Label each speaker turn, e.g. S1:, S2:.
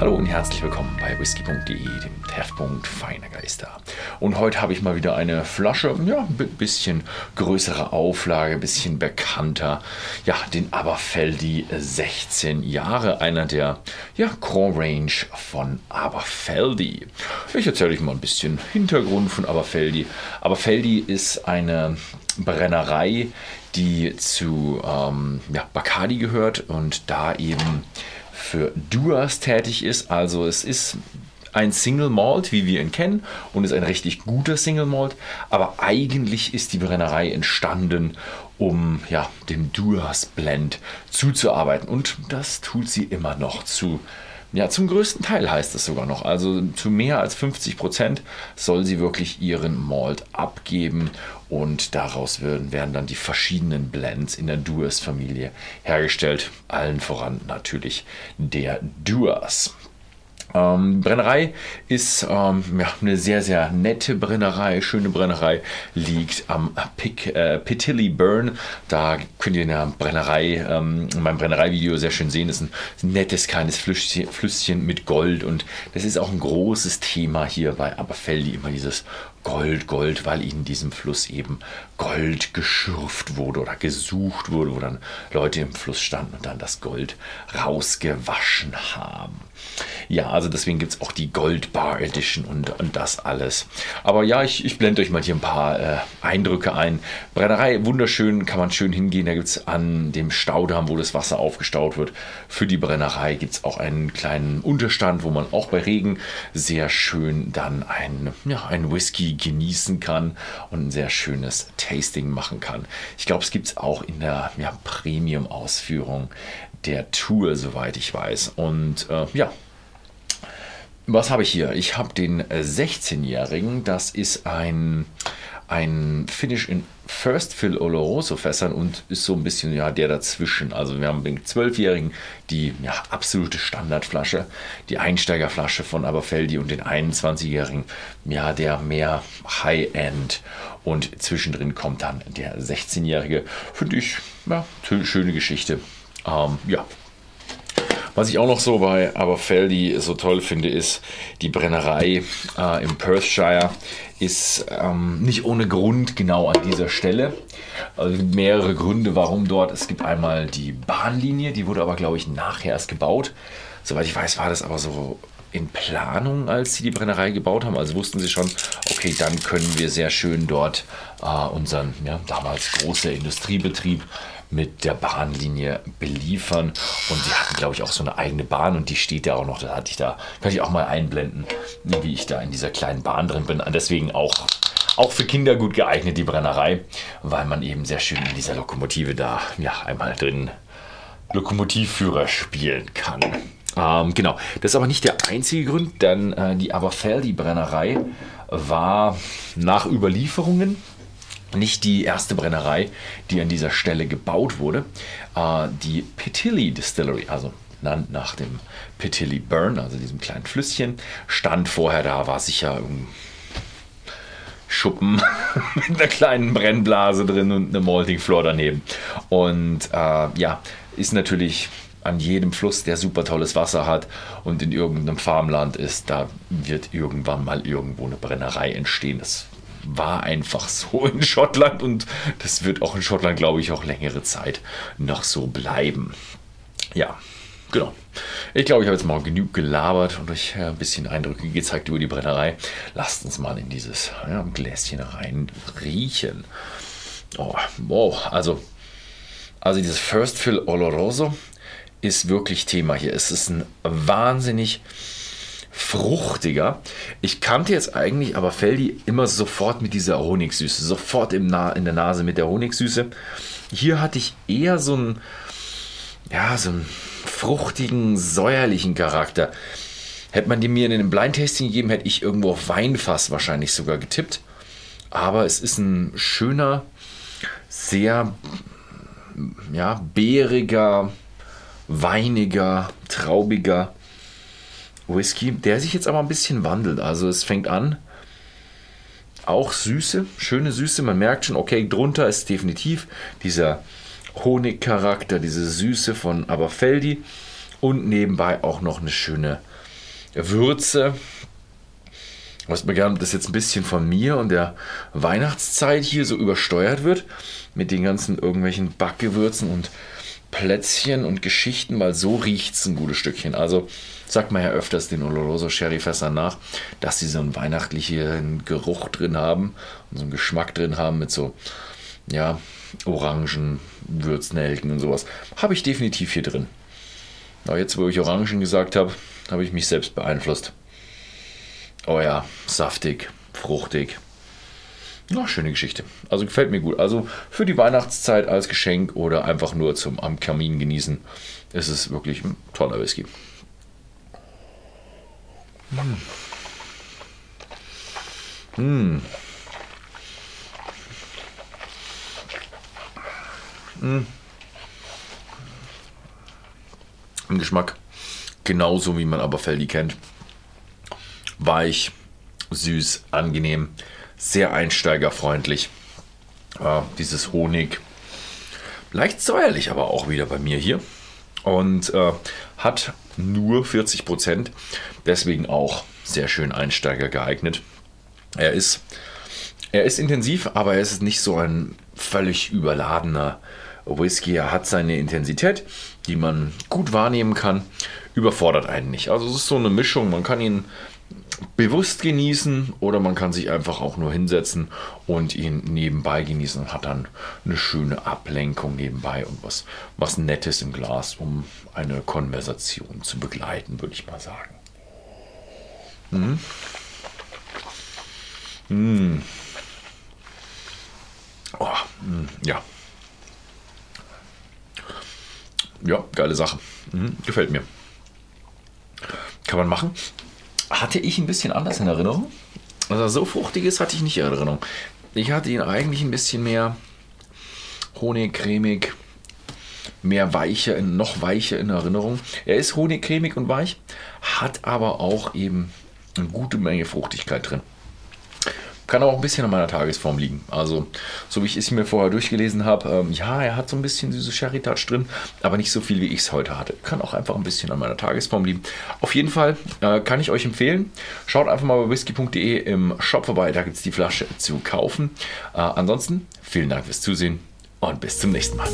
S1: Hallo und herzlich willkommen bei whisky.de, dem Treffpunkt feiner Geister. Und heute habe ich mal wieder eine Flasche, ja, ein bisschen größere Auflage, ein bisschen bekannter. Ja, den Aberfeldi 16 Jahre, einer der ja, Core Range von Aberfeldi. Ich erzähle euch mal ein bisschen Hintergrund von Aberfeldi. Aberfeldi ist eine Brennerei, die zu ähm, ja, Bacardi gehört und da eben für Duas tätig ist. Also es ist ein Single Malt, wie wir ihn kennen, und ist ein richtig guter Single Malt. Aber eigentlich ist die Brennerei entstanden, um ja, dem Duas Blend zuzuarbeiten. Und das tut sie immer noch zu ja, zum größten Teil heißt es sogar noch. Also zu mehr als 50 Prozent soll sie wirklich ihren Malt abgeben und daraus werden, werden dann die verschiedenen Blends in der Duas-Familie hergestellt. Allen voran natürlich der Duas. Ähm, Brennerei ist ähm, ja, eine sehr, sehr nette Brennerei, schöne Brennerei, liegt am Pick, äh, Pitilly Burn. Da könnt ihr in der Brennerei, ähm, in meinem Brennerei-Video sehr schön sehen, das ist ein nettes kleines Flüsschen, Flüsschen mit Gold und das ist auch ein großes Thema hier bei Aberfeldi, immer dieses Gold, Gold, weil in diesem Fluss eben Gold geschürft wurde oder gesucht wurde, wo dann Leute im Fluss standen und dann das Gold rausgewaschen haben. Ja, also deswegen gibt es auch die Gold Bar Edition und, und das alles. Aber ja, ich, ich blende euch mal hier ein paar äh, Eindrücke ein. Brennerei, wunderschön, kann man schön hingehen. Da gibt es an dem Staudamm, wo das Wasser aufgestaut wird, für die Brennerei gibt es auch einen kleinen Unterstand, wo man auch bei Regen sehr schön dann ein, ja, ein Whisky genießen kann und ein sehr schönes Tasting machen kann. Ich glaube, es gibt es auch in der ja, Premium-Ausführung der Tour, soweit ich weiß. Und äh, ja, was habe ich hier? Ich habe den 16-Jährigen. Das ist ein, ein Finish in First Fill Oloroso Fässern und ist so ein bisschen ja der dazwischen. Also wir haben den 12-Jährigen die ja, absolute Standardflasche, die Einsteigerflasche von Aberfeldi und den 21-Jährigen ja der mehr High-End und zwischendrin kommt dann der 16-Jährige. Finde ich ja, schöne Geschichte. Ähm, ja, was ich auch noch so bei Aberfeldi so toll finde, ist die Brennerei äh, im Perthshire ist ähm, nicht ohne Grund genau an dieser Stelle. Also mehrere Gründe, warum dort. Es gibt einmal die Bahnlinie, die wurde aber, glaube ich, nachher erst gebaut. Soweit ich weiß, war das aber so in Planung, als sie die Brennerei gebaut haben. Also wussten sie schon, okay, dann können wir sehr schön dort äh, unseren ja, damals großer Industriebetrieb mit der Bahnlinie beliefern. Und sie hatten, glaube ich, auch so eine eigene Bahn und die steht ja auch noch. Da hatte ich da, kann ich auch mal einblenden, wie ich da in dieser kleinen Bahn drin bin. Deswegen auch, auch für Kinder gut geeignet, die Brennerei, weil man eben sehr schön in dieser Lokomotive da ja, einmal drin Lokomotivführer spielen kann. Ähm, genau, das ist aber nicht der einzige Grund, denn äh, die Aberfeldi-Brennerei war nach Überlieferungen nicht die erste Brennerei, die an dieser Stelle gebaut wurde. Äh, die Pitilly Distillery, also benannt nach dem Pitilly Burn, also diesem kleinen Flüsschen, stand vorher da, war sicher ein Schuppen mit einer kleinen Brennblase drin und eine Malting Floor daneben. Und äh, ja, ist natürlich an jedem Fluss, der super tolles Wasser hat und in irgendeinem Farmland ist, da wird irgendwann mal irgendwo eine Brennerei entstehen. Das war einfach so in Schottland und das wird auch in Schottland, glaube ich, auch längere Zeit noch so bleiben. Ja, genau. Ich glaube, ich habe jetzt mal genug gelabert und euch ein bisschen Eindrücke gezeigt über die Brennerei. Lasst uns mal in dieses ja, Gläschen rein riechen. Oh, wow, also, also dieses First Fill Oloroso ist wirklich Thema hier. Es ist ein wahnsinnig fruchtiger. Ich kannte jetzt eigentlich aber Feldi immer sofort mit dieser Honigsüße, sofort im Na in der Nase mit der Honigsüße. Hier hatte ich eher so einen, ja, so einen fruchtigen, säuerlichen Charakter. Hätte man die mir in einem Blind-Tasting gegeben, hätte ich irgendwo auf Weinfass wahrscheinlich sogar getippt. Aber es ist ein schöner, sehr ja, beeriger, weiniger, traubiger Whisky, der sich jetzt aber ein bisschen wandelt. Also es fängt an, auch Süße, schöne Süße. Man merkt schon, okay, drunter ist definitiv dieser Honigcharakter, diese Süße von Aberfeldi und nebenbei auch noch eine schöne Würze. Was mir gerne, dass jetzt ein bisschen von mir und der Weihnachtszeit hier so übersteuert wird. Mit den ganzen irgendwelchen Backgewürzen und Plätzchen und Geschichten, weil so riecht es ein gutes Stückchen. Also sagt man ja öfters den Oloroso Sherryfässern nach, dass sie so einen weihnachtlichen Geruch drin haben und so einen Geschmack drin haben mit so, ja, Orangen, Würznelken und sowas. Habe ich definitiv hier drin. Aber jetzt, wo ich Orangen gesagt habe, habe ich mich selbst beeinflusst. Oh ja, saftig, fruchtig. Ja, schöne Geschichte. Also gefällt mir gut. Also für die Weihnachtszeit als Geschenk oder einfach nur zum am Kamin genießen, ist es wirklich ein toller Whisky. Mmh. Mmh. Mmh. Im Geschmack genauso wie man aber Feldi kennt. Weich, süß, angenehm, sehr einsteigerfreundlich. Äh, dieses Honig, leicht säuerlich aber auch wieder bei mir hier. Und äh, hat nur 40 Prozent, deswegen auch sehr schön Einsteiger geeignet. Er ist, er ist intensiv, aber er ist nicht so ein völlig überladener Whisky. Er hat seine Intensität, die man gut wahrnehmen kann, überfordert einen nicht. Also es ist so eine Mischung, man kann ihn bewusst genießen oder man kann sich einfach auch nur hinsetzen und ihn nebenbei genießen und hat dann eine schöne Ablenkung nebenbei und was, was Nettes im Glas, um eine Konversation zu begleiten, würde ich mal sagen. Mhm. Mhm. Oh, mh, ja. Ja, geile Sache. Mhm, gefällt mir. Kann man machen. Hatte ich ein bisschen anders in Erinnerung. Also so fruchtiges hatte ich nicht in Erinnerung. Ich hatte ihn eigentlich ein bisschen mehr honigcremig, mehr weicher, noch weicher in Erinnerung. Er ist honigcremig und weich, hat aber auch eben eine gute Menge Fruchtigkeit drin. Kann auch ein bisschen an meiner Tagesform liegen. Also, so wie ich es mir vorher durchgelesen habe, ähm, ja, er hat so ein bisschen diese Sherry-Touch drin, aber nicht so viel, wie ich es heute hatte. Kann auch einfach ein bisschen an meiner Tagesform liegen. Auf jeden Fall äh, kann ich euch empfehlen, schaut einfach mal bei whisky.de im Shop vorbei, da gibt es die Flasche zu kaufen. Äh, ansonsten, vielen Dank fürs Zusehen und bis zum nächsten Mal.